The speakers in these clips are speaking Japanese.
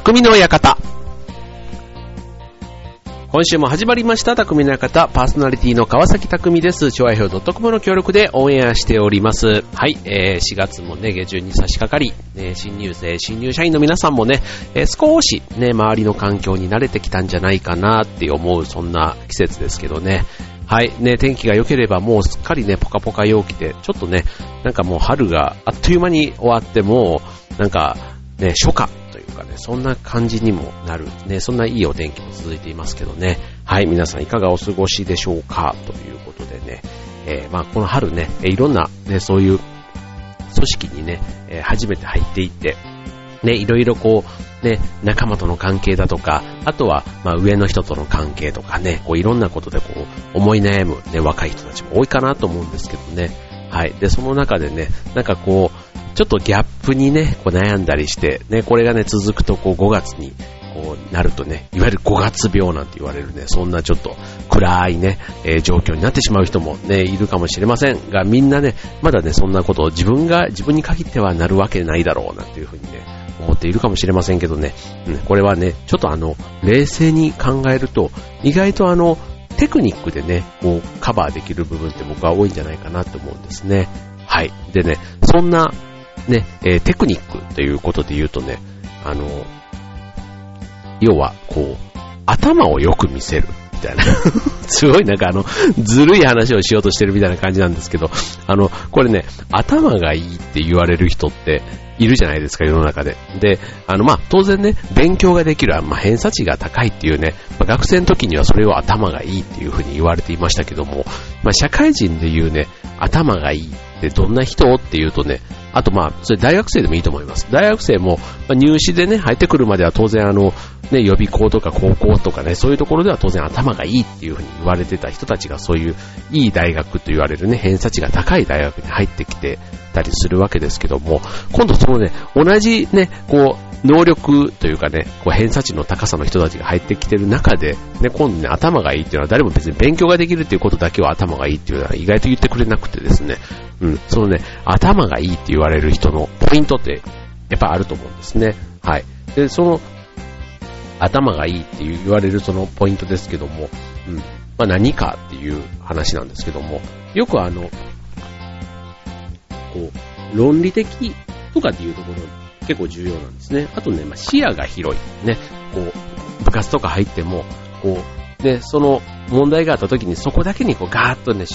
匠の館。今週も始まりました、匠の館。パーソナリティの川崎匠です。調和表 .com の協力でオンエアしております。はい、えー、4月もね、下旬に差し掛かり、ね、新入生、新入社員の皆さんもね、えー、少しね、周りの環境に慣れてきたんじゃないかなって思う、そんな季節ですけどね。はい。ね、天気が良ければもうすっかりね、ポカポカ陽気で、ちょっとね、なんかもう春があっという間に終わっても、なんか、ね、初夏かね、そんな感じにもなる、ね、そんないいお天気も続いていますけどね。はい、皆さんいかがお過ごしでしょうか？ということでね、えー、まあこの春ね、いろんなね、そういう組織にね、え初めて入っていって、ね、いろいろこう、ね、仲間との関係だとか、あとは、まあ上の人との関係とかね、こういろんなことでこう、思い悩むね、若い人たちも多いかなと思うんですけどね。はい。で、その中でね、なんかこう、ちょっとギャップにね、こう悩んだりして、ね、これがね、続くとこう5月に、こうなるとね、いわゆる5月病なんて言われるね、そんなちょっと暗いね、えー、状況になってしまう人もね、いるかもしれませんが、みんなね、まだね、そんなことを自分が、自分に限ってはなるわけないだろうなんていうふうにね、思っているかもしれませんけどね、うん、これはね、ちょっとあの、冷静に考えると、意外とあの、テクニックでね、こう、カバーできる部分って僕は多いんじゃないかなと思うんですね。はい。でね、そんなね、えー、テクニックということで言うとね、あの、要は、こう、頭をよく見せる。みたいな。すごいなんかあの、ずるい話をしようとしてるみたいな感じなんですけど、あの、これね、頭がいいって言われる人っているじゃないですか、世の中で。で、あの、まあ、当然ね、勉強ができる、まあ、偏差値が高いっていうね、まあ、学生の時にはそれを頭がいいっていうふうに言われていましたけども、まあ、社会人で言うね、頭がいいってどんな人？っていうとね、あとまあ、それ大学生でもいいと思います。大学生も、ま、入試でね、入ってくるまでは当然あの、ね、予備校とか高校とかね、そういうところでは当然頭がいいっていうふうに言われてた人たちがそういういい大学と言われるね、偏差値が高い大学に入ってきてたりするわけですけども、今度そのね、同じね、こう、能力というかね、こう偏差値の高さの人たちが入ってきてる中で、ね、今度ね、頭がいいっていうのは誰も別に勉強ができるっていうことだけは頭がいいっていうのは意外と言ってくれなくてですね、うん、そのね、頭がいいって言われる人のポイントってやっぱあると思うんですね。はい。で、その、頭がいいって言われるそのポイントですけども、うん、まあ何かっていう話なんですけども、よくあの、こう、論理的とかっていうところ結構重要なんですね。あとね、まあ、視野が広い。ね、こう、部活とか入っても、こう、で、その問題があった時にそこだけにこうガーッとね、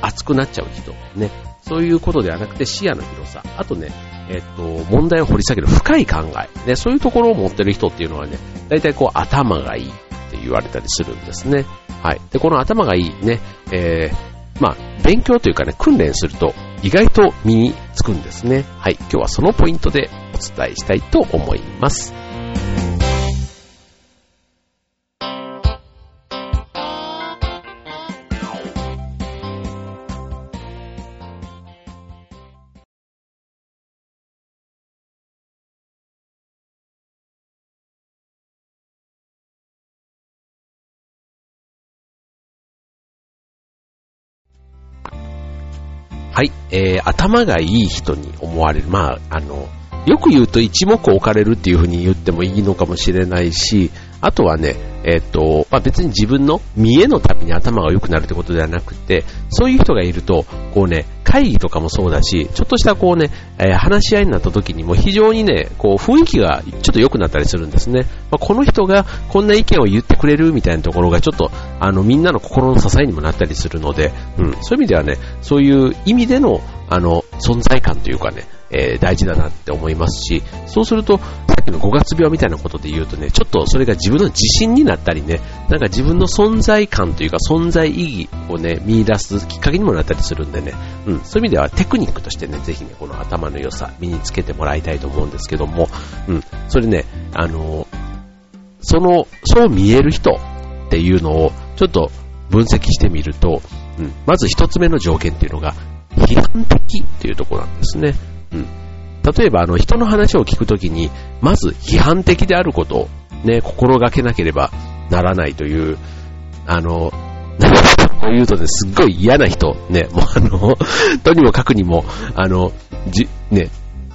熱くなっちゃう人。ね、そういうことではなくて視野の広さ。あとね、えっと、問題を掘り下げる深い考え。ね、そういうところを持ってる人っていうのはね、大体こう頭がいいって言われたりするんですね。はい。で、この頭がいいね、えー、まあ、勉強というかね、訓練すると意外と身につくんですね。はい。今日はそのポイントでお伝えしたいと思います。はい、えー、頭がいい人に思われる。まあ、あの、よく言うと一目置かれるっていうふうに言ってもいいのかもしれないし、あとはね、えっ、と、まあ、別に自分の見栄のために頭が良くなるってことではなくて、そういう人がいると、こうね、会議とかもそうだし、ちょっとしたこうね、えー、話し合いになった時にも非常にね、こう雰囲気がちょっと良くなったりするんですね。まあ、この人がこんな意見を言ってくれるみたいなところがちょっと、あの、みんなの心の支えにもなったりするので、うん、そういう意味ではね、そういう意味での、あの、存在感というかね、えー、大事だなって思いますし、そうすると、さっきの5月病みたいなことで言うとね、ちょっとそれが自分の自信になったりね、なんか自分の存在感というか存在意義をね、見出すきっかけにもなったりするんでね、うん、そういう意味ではテクニックとしてね、ぜひね、この頭の良さ身につけてもらいたいと思うんですけども、うん、それね、あの、その、そう見える人っていうのをちょっと分析してみると、うん、まず一つ目の条件っていうのが、批判的っていうとこなんですね。うん。例えば、あの、人の話を聞くときに、まず批判的であることをね、心がけなければならないという、あの、こう言うとね、すっごい嫌な人、ね、もうあの、とにもかくにも、あの、じ、ね、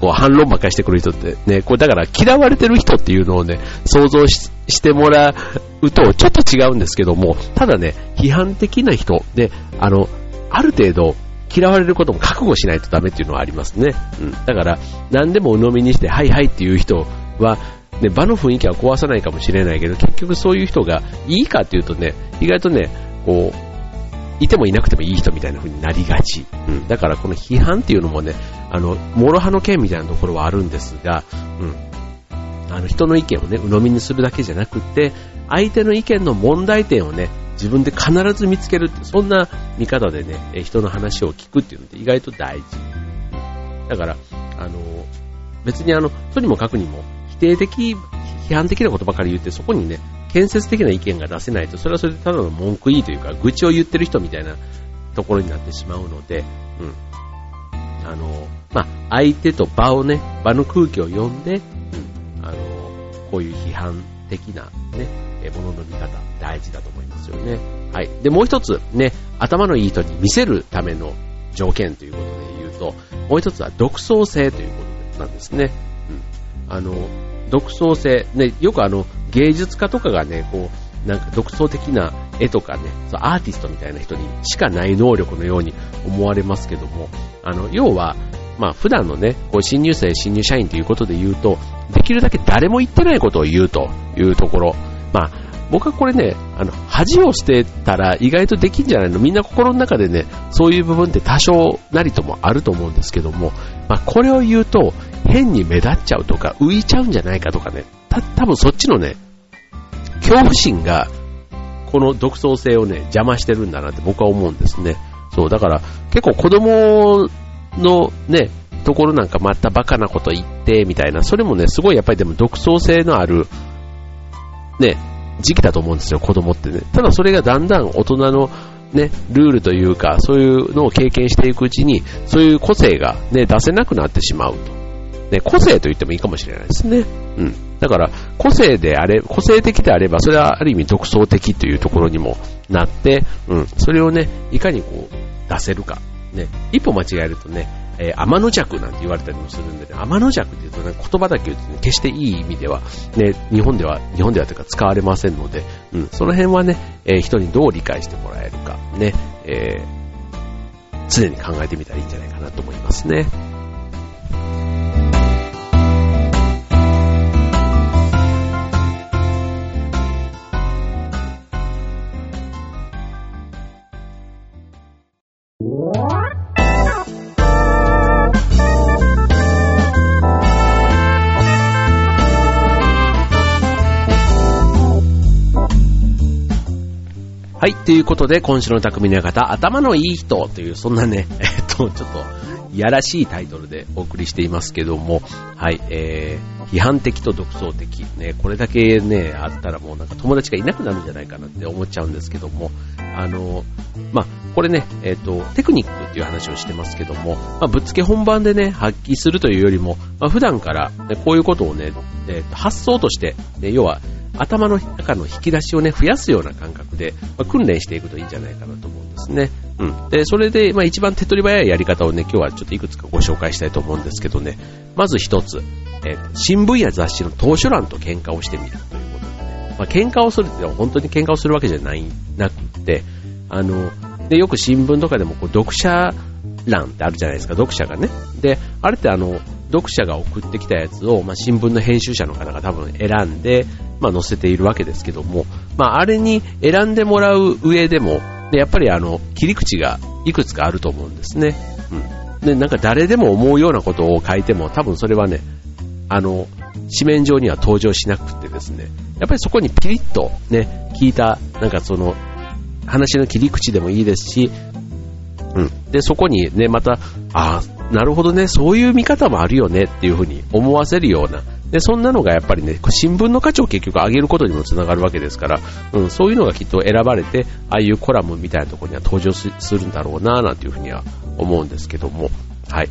こう反論ばっかりしてくる人ってね、これだから嫌われてる人っていうのをね、想像してもらうとちょっと違うんですけども、ただね、批判的な人で、あの、ある程度嫌われることも覚悟しないとダメっていうのはありますね。うん。だから、何でも鵜呑みにして、はいはいっていう人は、ね、場の雰囲気は壊さないかもしれないけど、結局そういう人がいいかっていうとね、意外とね、こう、いてもいなくてもいい人みたいな風になりがち。うん。だからこの批判っていうのもね、あの、諸刃の剣みたいなところはあるんですが、うん。あの、人の意見をね、鵜呑みにするだけじゃなくて、相手の意見の問題点をね、自分で必ず見つけるって、そんな見方でね、人の話を聞くっていうのって意外と大事。だから、あの、別にあの、とにもかくにも、否定的、批判的なことばかり言って、そこにね、建設的な意見が出せないと、それはそれでただの文句言いというか、愚痴を言ってる人みたいなところになってしまうので、うん。あの、まあ、相手と場をね、場の空気を読んで、うん、あの、こういう批判的なね、ものの見方、大事だと思いますよね。はい。で、もう一つ、ね、頭のいい人に見せるための条件ということで言うと、もう一つは独創性ということなんですね。うん。あの、独創性、ね、よくあの、芸術家とかがね、こう、なんか独創的な絵とかね、そうアーティストみたいな人にしかない能力のように思われますけども、あの、要は、まあ普段のね、こう新入生、新入社員ということで言うと、できるだけ誰も言ってないことを言うというところ、まあ僕はこれね、あの、恥を捨てたら意外とできんじゃないの？みんな心の中でね、そういう部分って多少なりともあると思うんですけども、まあこれを言うと、変に目立っちゃうとか、浮いちゃうんじゃないかとかね、た、多分そっちのね、恐怖心が、この独創性をね、邪魔してるんだなって僕は思うんですね。そう、だから結構子供のね、ところなんかまたバカなこと言って、みたいな、それもね、すごいやっぱりでも独創性のある、ね、時期だと思うんですよ、子供ってね。ただそれがだんだん大人のね、ルールというか、そういうのを経験していくうちに、そういう個性がね、出せなくなってしまうと。ね、個性と言ってもいいかもしれないですね。うん。だから、個性であれ、個性的であれば、それはある意味独創的というところにもなって、うん、それをね、いかにこう、出せるか。ね、一歩間違えるとね、えー、天の弱なんて言われたりもするんでね、天の弱って言うとね、言葉だけ言うとね、決していい意味では、ね、日本では、日本ではというか使われませんので、うん、その辺はね、えー、人にどう理解してもらえるか、ね、えー、常に考えてみたらいいんじゃないかなと思いますね。ということで、今週の匠の方、頭のいい人という、そんなね、えっと、ちょっと、いやらしいタイトルでお送りしていますけども、はい、えー、批判的と独創的、ね、これだけね、あったらもうなんか友達がいなくなるんじゃないかなって思っちゃうんですけども、あの、まあ、これね、えっ、と、テクニックっていう話をしてますけども、まあ、ぶっつけ本番でね、発揮するというよりも、まあ、普段から、ね、こういうことをね、えー、発想として、ね、要は、頭の中の引き出しをね、増やすような感覚で、まあ、訓練していくといいんじゃないかなと思うんですね。うん。で、それで、まあ一番手っ取り早いやり方をね、今日はちょっといくつかご紹介したいと思うんですけどね。まず一つ、えー、新聞や雑誌の投書欄と喧嘩をしてみるということで。まあ喧嘩をするってのは本当に喧嘩をするわけじゃない、なくて、あの、で、よく新聞とかでもこう読者欄ってあるじゃないですか、読者がね。で、あれってあの、読者が送ってきたやつを、まあ、新聞の編集者の方が多分選んで、まあ、載せているわけですけども、まあ、あれに選んでもらう上でも、でやっぱりあの、切り口がいくつかあると思うんですね。うん。で、なんか誰でも思うようなことを書いても、多分それはね、あの、紙面上には登場しなくてですね、やっぱりそこにピリッとね、聞いた、なんかその、話の切り口でもいいですし、うん。で、そこにね、また、ああ、なるほどね、そういう見方もあるよねっていうふうに思わせるような、で、そんなのがやっぱりね、新聞の価値を結局上げることにもつながるわけですから、うん、そういうのがきっと選ばれて、ああいうコラムみたいなところには登場するんだろうな、なんていうふうには思うんですけども、はい。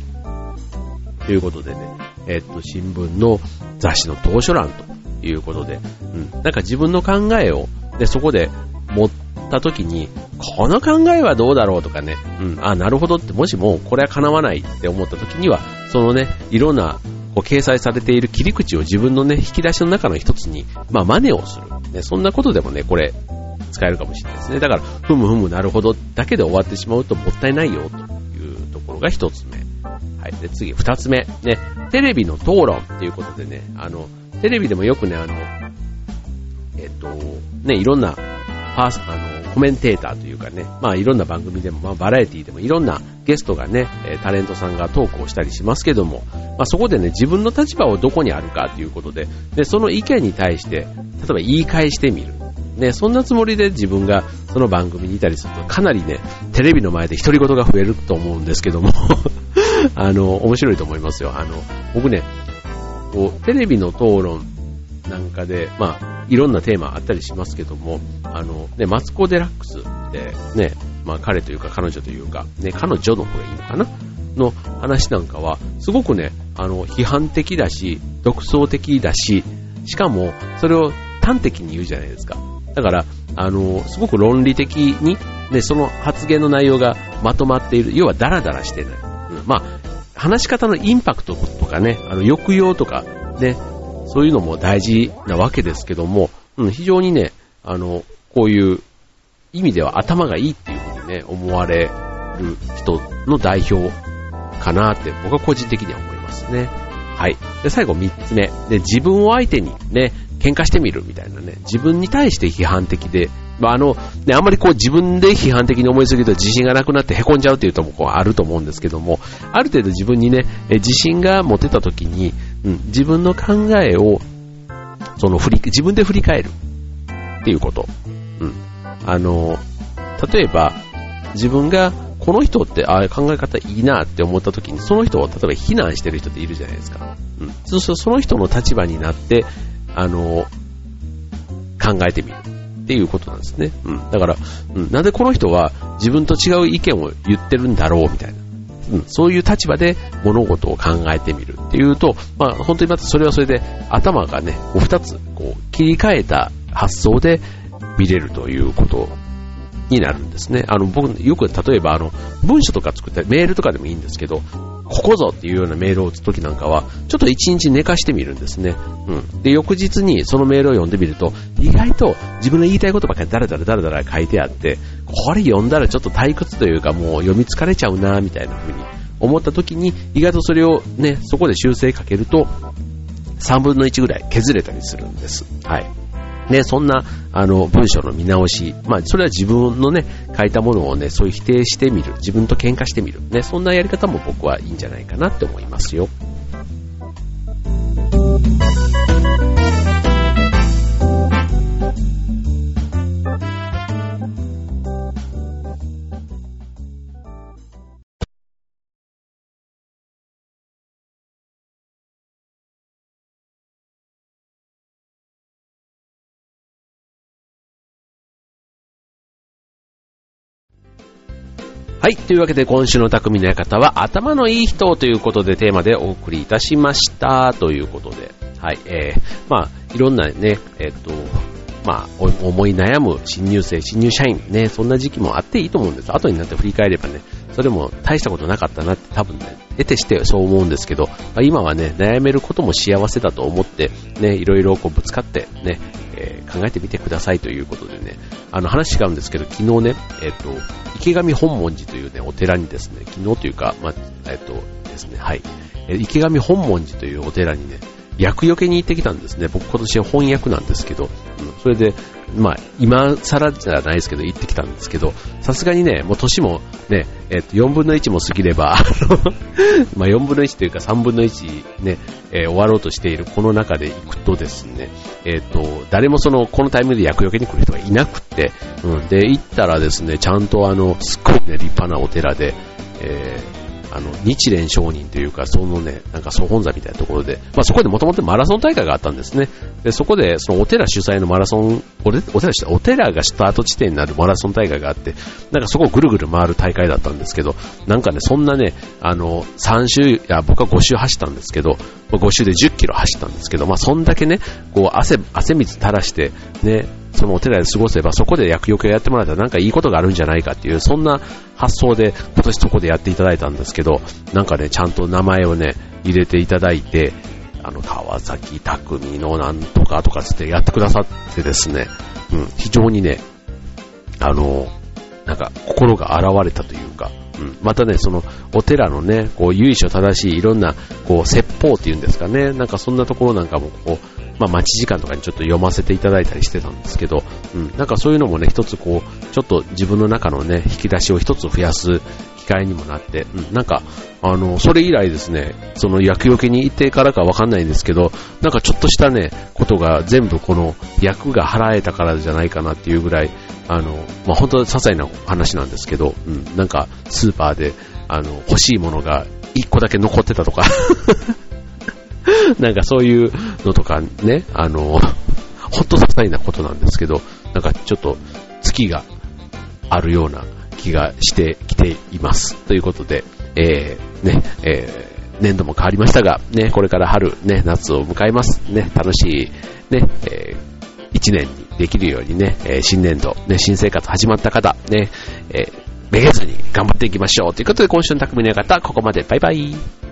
ということでね、え、っと、新聞の雑誌の図書欄ということで、うん、なんか自分の考えを、で、そこで持った時に、この考えはどうだろうとかね、うん、あ、なるほどって、もしもこれは叶わないって思った時には、そのね、いろんなこう掲載されている切り口を自分のね、引き出しの中の一つに、まあ、真似をする。ね、そんなことでもね、これ、使えるかもしれないですね。だから、ふむふむなるほどだけで終わってしまうともったいないよというところが一つ目。はい。で、次、二つ目。ね、テレビの討論っていうことでね、あの、テレビでもよくね、あの、えっと、ね、いろんな、パース、あの、コメンテーターというかね、まあいろんな番組でも、まあバラエティでもいろんなゲストがね、タレントさんがトークをしたりしますけども、まあそこでね、自分の立場をどこにあるかということで、で、その意見に対して、例えば言い返してみる。ね、そんなつもりで自分がその番組にいたりすると、かなりね、テレビの前で独り言が増えると思うんですけども あの、面白いと思いますよ。あの、僕ね、こう、テレビの討論なんかで、まあ、いろんなテーマあったりしますけども、あの、ね、マツコ・デラックスってね、まあ彼というか彼女というか、ね、彼女の方がいいのかな？の話なんかは、すごくね、あの、批判的だし、独創的だし、しかも、それを端的に言うじゃないですか。だから、あの、すごく論理的に、ね、その発言の内容がまとまっている。要はダラダラしてない。うん、まあ、話し方のインパクトとかね、あの、抑揚とか、ね、そういうのも大事なわけですけども、うん、非常にね、あの、こういう意味では頭がいいっていうふうにね、思われる人の代表かなって僕は個人的には思いますね。はい。で、最後三つ目。で、自分を相手にね、喧嘩してみるみたいなね、自分に対して批判的で、まあ、あの、ね、あんまりこう自分で批判的に思いすぎると自信がなくなって凹んじゃうっていうともこうあると思うんですけども、ある程度自分にね、自信が持てた時に、うん、自分の考えを、その振り、自分で振り返るっていうこと。うん。あの、例えば、自分がこの人ってああいう考え方いいなって思った時に、その人を例えば非難してる人っているじゃないですか。うん。そうするとその人の立場になって、あの、考えてみるっていうことなんですね。うん。だから、うん、なんでこの人は自分と違う意見を言ってるんだろうみたいな。うん、そういう立場で物事を考えてみるっていうと、まあ本当にまたそれはそれで頭がね、お二つこう切り替えた発想で見れるということになるんですね。あの、僕、よく例えばあの、文書とか作ったり、メールとかでもいいんですけど、ここぞっていうようなメールを打つときなんかは、ちょっと一日寝かしてみるんですね。うん。で、翌日にそのメールを読んでみると、意外と自分の言いたいことばっかりダラダラダラダラ書いてあって、これ読んだらちょっと退屈というかもう読み疲れちゃうな、みたいな風に思った時に、意外とそれをね、そこで修正かけると、3分の1ぐらい削れたりするんです。はい。ね、そんな、あの、文章の見直し。まあ、それは自分のね、書いたものをね、そういう否定してみる。自分と喧嘩してみる。ね、そんなやり方も僕はいいんじゃないかなって思いますよ。はい。というわけで今週の匠の館は頭のいい人ということでテーマでお送りいたしましたということで。はい。えー、まあ、いろんなね、えっ、と、まあ、思い悩む新入生、新入社員ね、そんな時期もあっていいと思うんです。後になって振り返ればね、それも大したことなかったなって多分ね、得てしてそう思うんですけど、まあ、今はね、悩めることも幸せだと思って、ね、いろいろこうぶつかってね、えー、考えてみてくださいということでね、あの話違うんですけど、昨日ね、えっ、ー、と、池上本門寺というね、お寺にですね、昨日というか、まあ、えっ、ー、とですね、はい、え池上本門寺というお寺にね、役よけに行ってきたんですね。僕今年は翻訳なんですけど、うん、それで、まあ、今更じゃないですけど、行ってきたんですけど、さすがにね、もう年もね、えっ、と、4分の1も過ぎれば、あの まあ、4分の1というか3分の1ね、えー、終わろうとしているこの中で行くとですね、えっ、と、誰もその、このタイミングで役よけに来る人がいなくって、うん、で、行ったらですね、ちゃんとあの、すっごいね、立派なお寺で、えーあの、日蓮商人というか、そのね、なんか総本座みたいなところで、まあそこでもともとマラソン大会があったんですね。で、そこで、そのお寺主催のマラソン、お寺、お寺がスタート地点になるマラソン大会があって、なんかそこをぐるぐる回る大会だったんですけど、なんかね、そんなね、あの、3周、いや、僕は5周走ったんですけど、5周で10キロ走ったんですけど、まあそんだけね、こう汗、汗水垂らして、ね、そのお寺で過ごせば、そこで薬除けをやってもらったらなんかいいことがあるんじゃないかっていう、そんな発想で今年そこでやっていただいたんですけど、なんかね、ちゃんと名前をね、入れていただいて、あの、川崎匠のなんとかとかつってやってくださってですね、うん、非常にね、あの、なんか心が現れたというか、うん、またね、そのお寺のね、こう由緒正しいいろんなこう説法っていうんですかね、なんかそんなところなんかもこう、まあ待ち時間とかにちょっと読ませていただいたりしてたんですけど、うん、なんかそういうのもね、一つこう、ちょっと自分の中のね、引き出しを一つ増やす機会にもなって、うん、なんか、あの、それ以来ですね、その薬除けに行ってからかわかんないんですけど、なんかちょっとしたね、ことが全部この薬が払えたからじゃないかなっていうぐらい、あの、まあ、本当は些細な話なんですけど、うん、なんかスーパーで、あの、欲しいものが1個だけ残ってたとか。なんかそういうのとかね、あの、ほんと些細なことなんですけど、なんかちょっと月があるような気がしてきています。ということで、えー、ね、えー、年度も変わりましたが、ね、これから春、ね、夏を迎えます。ね、楽しい、ね、えー、一年にできるようにね、えー、新年度、ね、新生活始まった方、ね、えー、めげずに頑張っていきましょう。ということで、今週の匠の方、ここまで。バイバイ。